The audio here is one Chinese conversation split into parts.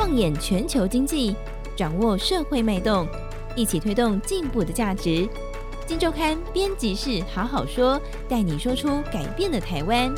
放眼全球经济，掌握社会脉动，一起推动进步的价值。金周刊编辑室好好说，带你说出改变的台湾。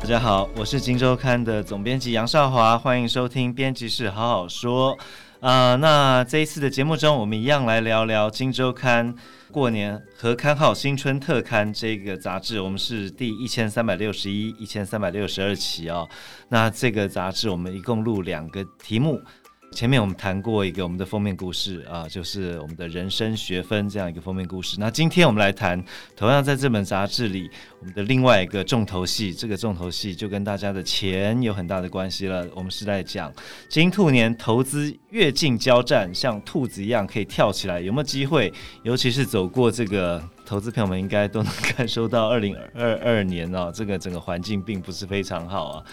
大家好，我是金周刊的总编辑杨少华，欢迎收听编辑室好好说。啊、那这一次的节目中，我们一样来聊聊今周刊。过年和刊号新春特刊这个杂志，我们是第一千三百六十一、一千三百六十二期哦。那这个杂志我们一共录两个题目。前面我们谈过一个我们的封面故事啊，就是我们的人生学分这样一个封面故事。那今天我们来谈，同样在这本杂志里，我们的另外一个重头戏，这个重头戏就跟大家的钱有很大的关系了。我们是在讲金兔年投资跃进交战，像兔子一样可以跳起来，有没有机会？尤其是走过这个投资朋友们应该都能感受到，二零二二年哦，这个整个环境并不是非常好啊。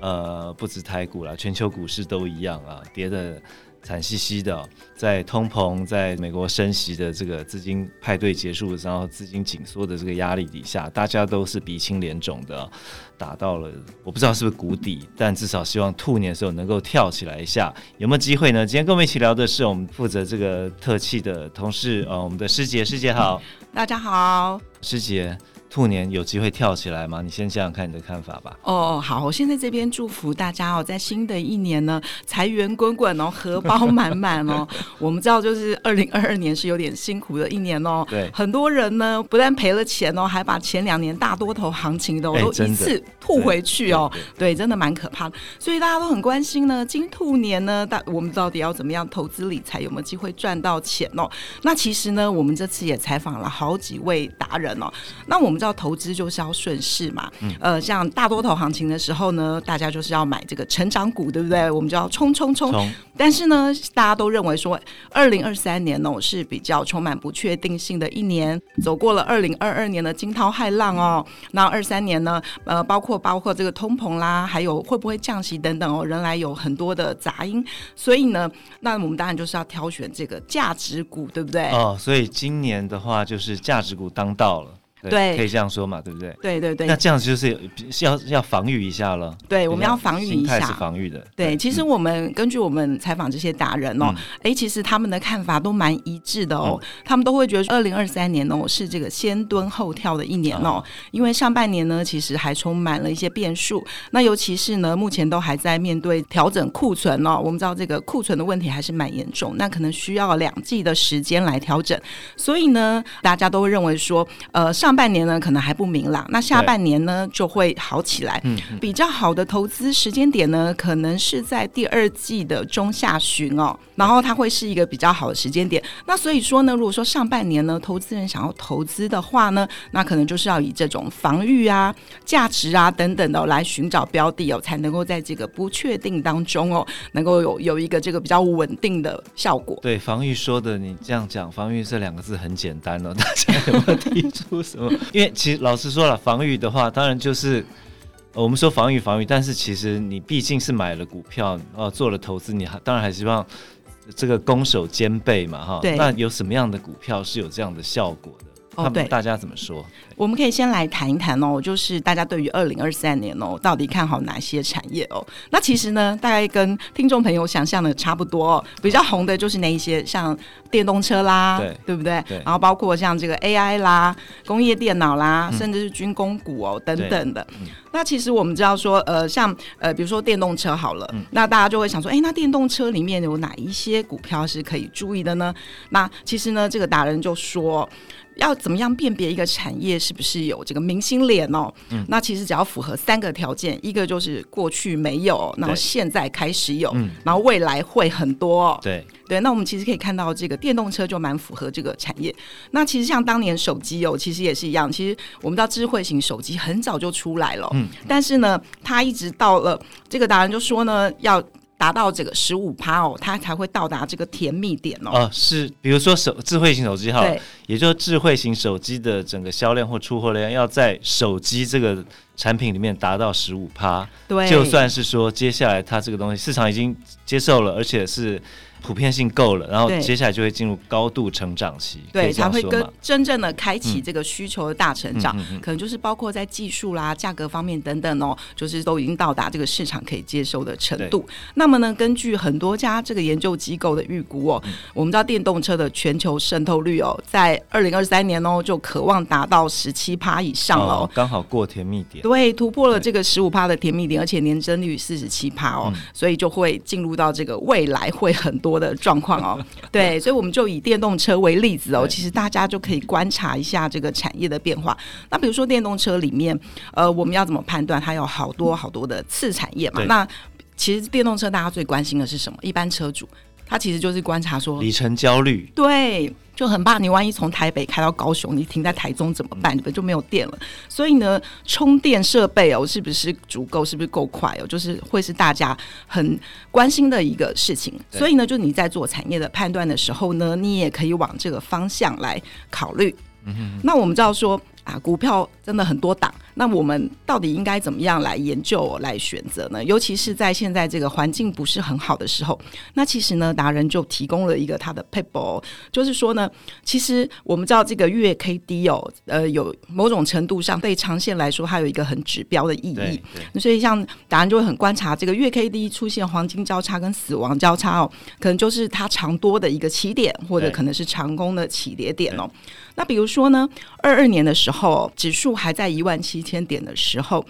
呃，不止台股啦，全球股市都一样啊，跌得惨兮兮的。在通膨，在美国升息的这个资金派对结束，然后资金紧缩的这个压力底下，大家都是鼻青脸肿的，打到了我不知道是不是谷底，但至少希望兔年的时候能够跳起来一下，有没有机会呢？今天跟我们一起聊的是我们负责这个特气的同事，呃，我们的师姐，师姐好，大家好，师姐。兔年有机会跳起来吗？你先想想看你的看法吧。哦，好，我现在这边祝福大家哦，在新的一年呢，财源滚滚哦，荷包满满哦。我们知道，就是二零二二年是有点辛苦的一年哦。对，很多人呢不但赔了钱哦，还把前两年大多头行情的、哦、都一次吐回去哦。对，真的蛮可怕的。所以大家都很关心呢，金兔年呢，大我们到底要怎么样投资理财，有没有机会赚到钱哦？那其实呢，我们这次也采访了好几位达人哦。那我们。要投资就是要顺势嘛，嗯、呃，像大多头行情的时候呢，大家就是要买这个成长股，对不对？我们就要冲冲冲。但是呢，大家都认为说，二零二三年呢、哦、是比较充满不确定性的一年，走过了二零二二年的惊涛骇浪哦。那二三年呢，呃，包括包括这个通膨啦，还有会不会降息等等哦，仍然有很多的杂音。所以呢，那我们当然就是要挑选这个价值股，对不对？哦，所以今年的话就是价值股当道了。对，可以这样说嘛，对不对？对对对。那这样就是要要防御一下了。对，我们要防御一下。是防御的。对，其实我们根据我们采访这些达人哦，哎、嗯，其实他们的看法都蛮一致的哦。嗯、他们都会觉得二零二三年哦是这个先蹲后跳的一年哦，嗯、因为上半年呢其实还充满了一些变数。那尤其是呢，目前都还在面对调整库存哦。我们知道这个库存的问题还是蛮严重，那可能需要两季的时间来调整。所以呢，大家都会认为说，呃，上半年呢，可能还不明朗，那下半年呢就会好起来。嗯，比较好的投资时间点呢，可能是在第二季的中下旬哦，然后它会是一个比较好的时间点。那所以说呢，如果说上半年呢，投资人想要投资的话呢，那可能就是要以这种防御啊、价值啊等等的、哦、来寻找标的哦，才能够在这个不确定当中哦，能够有有一个这个比较稳定的效果。对，防御说的你这样讲，防御这两个字很简单哦，大家有没有提出什么？因为其实老实说了，防御的话，当然就是我们说防御防御，但是其实你毕竟是买了股票哦，做了投资，你还当然还希望这个攻守兼备嘛，哈。对。那有什么样的股票是有这样的效果的？哦，对，大家怎么说？我们可以先来谈一谈哦，就是大家对于二零二三年哦，到底看好哪些产业哦？那其实呢，大概跟听众朋友想象的差不多哦。比较红的就是那一些，像电动车啦，对，对不对？对。然后包括像这个 AI 啦、工业电脑啦，嗯、甚至是军工股哦等等的。嗯、那其实我们知道说，呃，像呃，比如说电动车好了，嗯、那大家就会想说，哎，那电动车里面有哪一些股票是可以注意的呢？那其实呢，这个达人就说。要怎么样辨别一个产业是不是有这个明星脸哦？嗯，那其实只要符合三个条件，一个就是过去没有，然后现在开始有，嗯，然后未来会很多哦。对对，那我们其实可以看到这个电动车就蛮符合这个产业。那其实像当年手机哦，其实也是一样。其实我们知道智慧型手机很早就出来了，嗯，但是呢，它一直到了这个达人就说呢要。达到这个十五趴哦，它才会到达这个甜蜜点哦。哦，是，比如说手智慧型手机哈，对也就是智慧型手机的整个销量或出货量要在手机这个产品里面达到十五趴，对，就算是说接下来它这个东西市场已经接受了，而且是普遍性够了，然后接下来就会进入高度成长期，对，才会跟真正的开启这个需求的大成长，可能就是包括在技术啦、价格方面等等哦，就是都已经到达这个市场可以接受的程度。那么呢，根据很多家这个研究机构的预估哦，嗯、我们知道电动车的全球渗透率哦，在二零二三年哦，就渴望达到十七趴以上了哦，刚好过甜蜜点，对，突破了这个十五趴的甜蜜点，而且年增率四十七趴哦，嗯、所以就会进入到这个未来会很多的状况哦。对，所以我们就以电动车为例子哦，其实大家就可以观察一下这个产业的变化。那比如说电动车里面，呃，我们要怎么判断它有好多好多的次产业嘛？那其实电动车大家最关心的是什么？一般车主他其实就是观察说里程焦虑，对。就很怕你万一从台北开到高雄，你停在台中怎么办？你们就没有电了？所以呢，充电设备哦，是不是足够？是不是够快哦？就是会是大家很关心的一个事情。所以呢，就你在做产业的判断的时候呢，你也可以往这个方向来考虑。嗯哼。那我们知道说啊，股票真的很多档。那我们到底应该怎么样来研究、来选择呢？尤其是在现在这个环境不是很好的时候，那其实呢，达人就提供了一个他的 paper，就是说呢，其实我们知道这个月 K D 哦，呃，有某种程度上对长线来说，它有一个很指标的意义。所以像达人就会很观察这个月 K D 出现黄金交叉跟死亡交叉哦，可能就是它长多的一个起点，或者可能是长攻的起跌点哦。那比如说呢，二二年的时候，指数还在一万七千点的时候，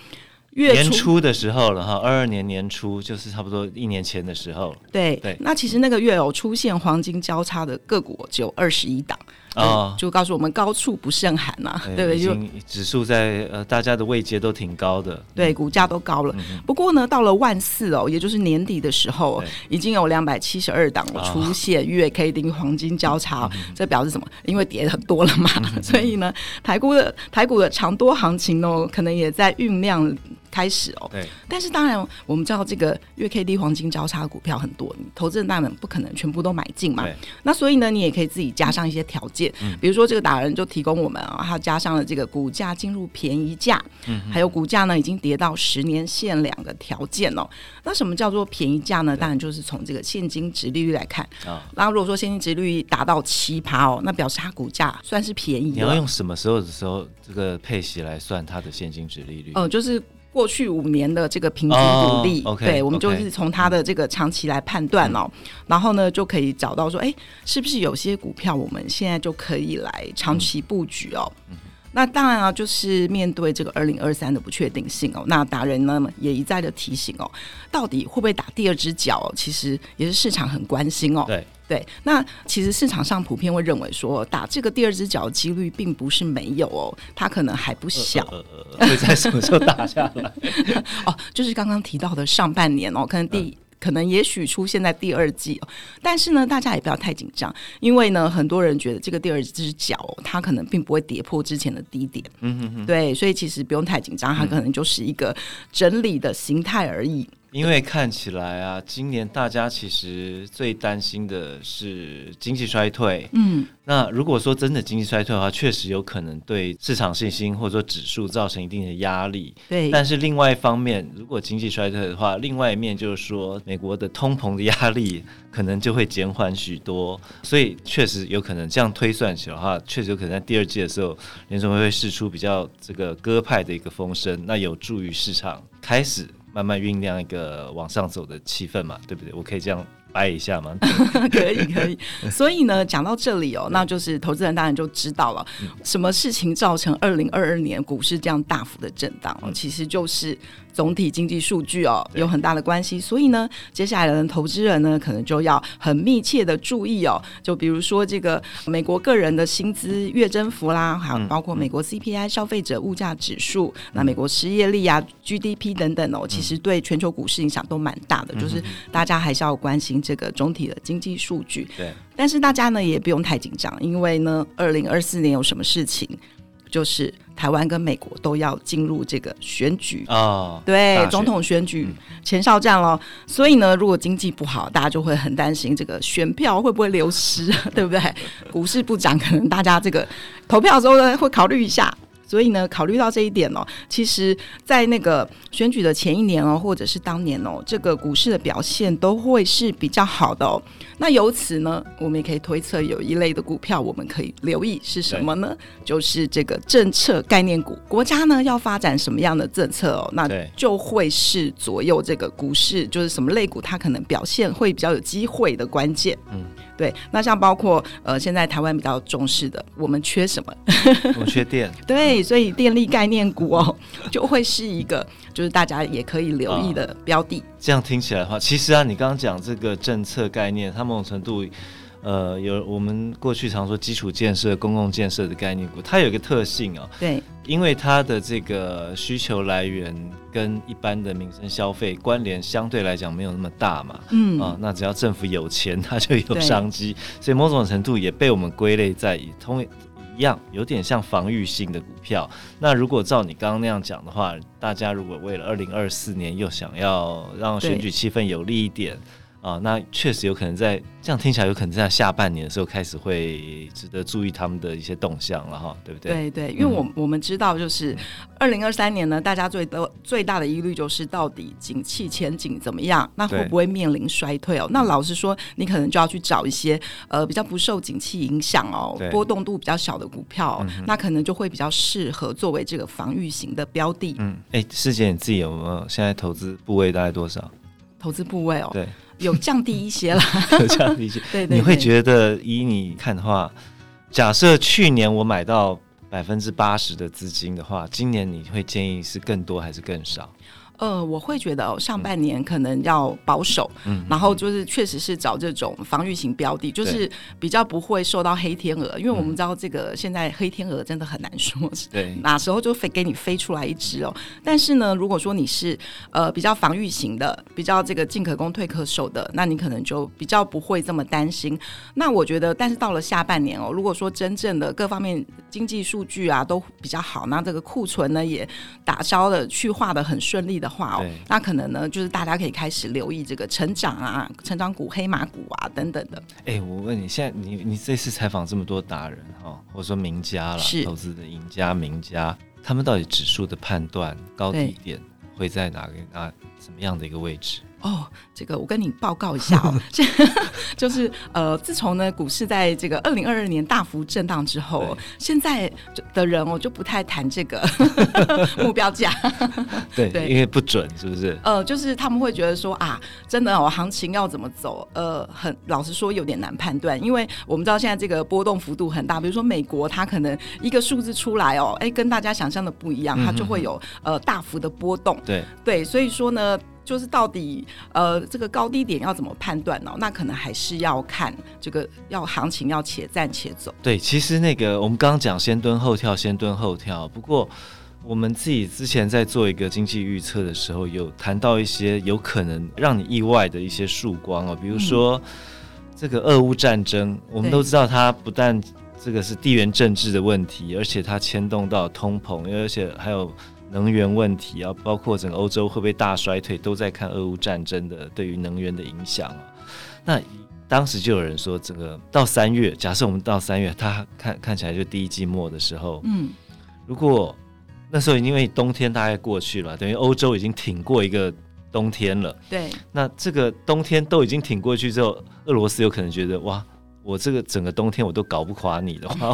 月初年初的时候了哈，二二年年初就是差不多一年前的时候。对对，那其实那个月有出现黄金交叉的个股只有二十一档。哦，就告诉我们高处不胜寒呐、啊，欸、对不对？就指数在呃，大家的位阶都挺高的，对，股价都高了。嗯、不过呢，到了万四哦，也就是年底的时候，已经有两百七十二档出现月 K D 黄金交叉，这表示什么？因为跌很多了嘛，嗯、所以呢，台股的台股的长多行情哦，可能也在酝酿。开始哦，对，但是当然我们知道这个月 K D 黄金交叉股票很多，你投资人当然不可能全部都买进嘛。那所以呢，你也可以自己加上一些条件，嗯、比如说这个达人就提供我们啊，他加上了这个股价进入便宜价，嗯，还有股价呢已经跌到十年线两个条件哦。那什么叫做便宜价呢？当然就是从这个现金值利率来看啊。然后如果说现金值利率达到七趴哦，那表示它股价算是便宜。你要用什么时候的时候这个配息来算它的现金值利率？哦、呃，就是。过去五年的这个平均股利，oh, okay, 对，我们就是从它的这个长期来判断哦，嗯、然后呢就可以找到说，哎，是不是有些股票我们现在就可以来长期布局哦？嗯、那当然啊，就是面对这个二零二三的不确定性哦，那达人呢也一再的提醒哦，到底会不会打第二只脚？其实也是市场很关心哦。对。对，那其实市场上普遍会认为说，打这个第二只脚的几率并不是没有哦，它可能还不小。呃呃呃、会在什么时候打下来？哦，就是刚刚提到的上半年哦，可能第、嗯、可能也许出现在第二季哦。但是呢，大家也不要太紧张，因为呢，很多人觉得这个第二只脚、哦、它可能并不会跌破之前的低点。嗯哼哼。对，所以其实不用太紧张，它可能就是一个整理的形态而已。因为看起来啊，今年大家其实最担心的是经济衰退。嗯，那如果说真的经济衰退的话，确实有可能对市场信心或者说指数造成一定的压力。对，但是另外一方面，如果经济衰退的话，另外一面就是说，美国的通膨的压力可能就会减缓许多。所以确实有可能这样推算起来的话，确实有可能在第二季的时候，联准会会试出比较这个鸽派的一个风声，那有助于市场开始。慢慢酝酿一个往上走的气氛嘛，对不对？我可以这样掰一下吗？可以，可以。所以呢，讲到这里哦，那就是投资人当然就知道了，什么事情造成二零二二年股市这样大幅的震荡哦，其实就是。总体经济数据哦，有很大的关系，所以呢，接下来的投资人呢，可能就要很密切的注意哦。就比如说这个美国个人的薪资月增幅啦，还有包括美国 CPI 消费者物价指数，嗯、那美国失业率啊、GDP 等等哦，其实对全球股市影响都蛮大的。嗯、就是大家还是要关心这个总体的经济数据。对，但是大家呢也不用太紧张，因为呢，二零二四年有什么事情？就是台湾跟美国都要进入这个选举啊，哦、对，总统选举前哨战了。嗯、所以呢，如果经济不好，大家就会很担心这个选票会不会流失，对不对？股市不涨，可能大家这个投票的时候呢会考虑一下。所以呢，考虑到这一点哦，其实，在那个选举的前一年哦，或者是当年哦，这个股市的表现都会是比较好的哦。那由此呢，我们也可以推测，有一类的股票我们可以留意是什么呢？就是这个政策概念股，国家呢要发展什么样的政策哦，那就会是左右这个股市，就是什么类股它可能表现会比较有机会的关键。嗯。对，那像包括呃，现在台湾比较重视的，我们缺什么？我们缺电。对，所以电力概念股哦，就会是一个就是大家也可以留意的标的。哦，这样听起来的话，其实啊，你刚刚讲这个政策概念，它某种程度。呃，有我们过去常说基础建设、公共建设的概念股，它有一个特性哦，对，因为它的这个需求来源跟一般的民生消费关联相对来讲没有那么大嘛，嗯啊，那只要政府有钱，它就有商机，所以某种程度也被我们归类在以同一样，有点像防御性的股票。那如果照你刚刚那样讲的话，大家如果为了二零二四年又想要让选举气氛有利一点。啊，那确实有可能在这样听起来，有可能在下半年的时候开始会值得注意他们的一些动向了哈，对不对？对对，因为我、嗯、我们知道，就是二零二三年呢，大家最多最大的疑虑就是到底景气前景怎么样，那会不会面临衰退哦？那老实说，你可能就要去找一些呃比较不受景气影响哦，波动度比较小的股票、哦嗯，那可能就会比较适合作为这个防御型的标的。嗯，哎，师姐你自己有没有现在投资部位大概多少？投资部位哦，对。有降低一些了，有降低一些。对，对，对，你会觉得以你看的话，假设去年我买到百分之八十的资金的话，今年你会建议是更多还是更少？呃，我会觉得上半年可能要保守，嗯，然后就是确实是找这种防御型标的，就是比较不会受到黑天鹅，因为我们知道这个现在黑天鹅真的很难说，对，哪时候就飞给你飞出来一只哦。但是呢，如果说你是呃比较防御型的，比较这个进可攻退可守的，那你可能就比较不会这么担心。那我觉得，但是到了下半年哦，如果说真正的各方面经济数据啊都比较好，那这个库存呢也打消了去化的很顺利的。的话哦，那可能呢，就是大家可以开始留意这个成长啊、成长股、黑马股啊等等的。哎、欸，我问你，现在你你这次采访这么多达人哈，或者说名家了，投资的赢家、名家，他们到底指数的判断高低点会在哪个啊什么样的一个位置？哦，这个我跟你报告一下哦 就是呃，自从呢股市在这个二零二二年大幅震荡之后，现在的人哦就不太谈这个 目标价，对对，因为不准是不是？呃，就是他们会觉得说啊，真的哦，行情要怎么走？呃，很老实说有点难判断，因为我们知道现在这个波动幅度很大，比如说美国，它可能一个数字出来哦，哎，跟大家想象的不一样，它就会有呃大幅的波动，对对，所以说呢。就是到底呃这个高低点要怎么判断呢？那可能还是要看这个要行情要且战且走。对，其实那个我们刚刚讲先蹲后跳，先蹲后跳。不过我们自己之前在做一个经济预测的时候，有谈到一些有可能让你意外的一些曙光哦，比如说、嗯、这个俄乌战争，我们都知道它不但这个是地缘政治的问题，而且它牵动到通膨，而且还有。能源问题啊，包括整个欧洲会不会大衰退，都在看俄乌战争的对于能源的影响啊。那当时就有人说，这个到三月，假设我们到三月，它看看起来就第一季末的时候，嗯，如果那时候因为冬天大概过去了，等于欧洲已经挺过一个冬天了，对，那这个冬天都已经挺过去之后，俄罗斯有可能觉得哇。我这个整个冬天我都搞不垮你的话，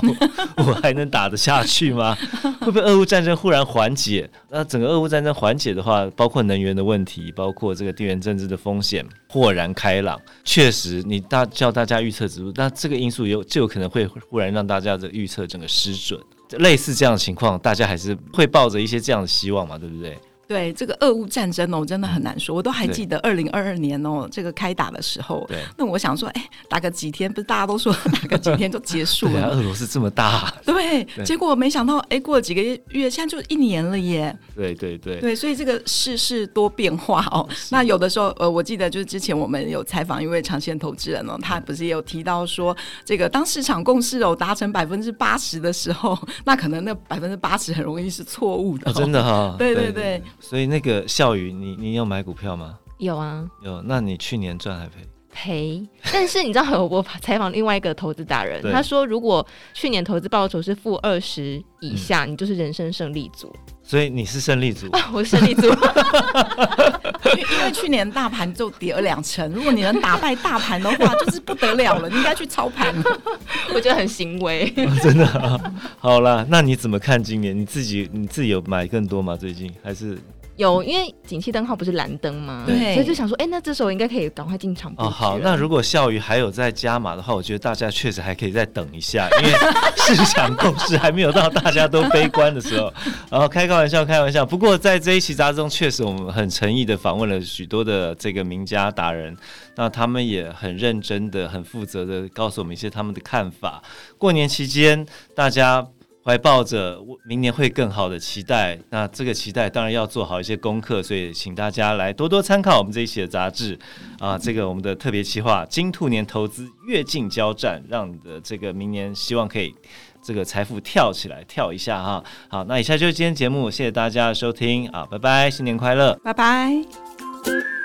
我，我还能打得下去吗？会不会俄乌战争忽然缓解？那整个俄乌战争缓解的话，包括能源的问题，包括这个地缘政治的风险豁然开朗。确实，你大叫大家预测指数，那这个因素有就有可能会忽然让大家的预测整个失准。类似这样的情况，大家还是会抱着一些这样的希望嘛，对不对？对这个俄乌战争哦，真的很难说。我都还记得二零二二年哦，这个开打的时候，对，那我想说，哎，打个几天，不是大家都说打个几天就结束了？俄罗斯这么大，对，对，结果没想到，哎，过了几个月，现在就一年了耶。对对对，对，所以这个世事多变化哦。那有的时候，呃，我记得就是之前我们有采访一位长线投资人哦，他不是也有提到说，这个当市场共识哦达成百分之八十的时候，那可能那百分之八十很容易是错误的。哦，真的哈，哦。对对对。对所以那个笑宇，你你有买股票吗？有啊，有。那你去年赚还赔？赔，但是你知道，我采访另外一个投资达人，他说，如果去年投资报酬是负二十以下，嗯，你就是人生胜利组。所以你是胜利组，啊，我是胜利组，因为去年大盘就跌了两成，如果你能打败大盘的话，就是不得了了，你应该去操盘，我觉得很欣慰，哦，真的，啊。好了，那你怎么看今年？你自己你自己有买更多吗？最近还是？有，因为景气灯号不是蓝灯吗？对，所以就想说，哎、欸，那这时候应该可以赶快进场哦。好，那如果笑鱼还有在加码的话，我觉得大家确实还可以再等一下，因为市场共识还没有到大家都悲观的时候。然后开个玩笑，开玩笑。不过在这一期杂志中，确实我们很诚意的访问了许多的这个名家达人，那他们也很认真的、很负责的告诉我们一些他们的看法。过年期间，大家。怀抱着明年会更好的期待，那这个期待当然要做好一些功课，所以请大家来多多参考我们这一期的杂志啊，这个我们的特别企划金兔年投资跃进交战，让你的这个明年希望可以这个财富跳起来，跳一下哈。好，那以下就是今天节目，谢谢大家的收听啊，拜拜，新年快乐，拜拜。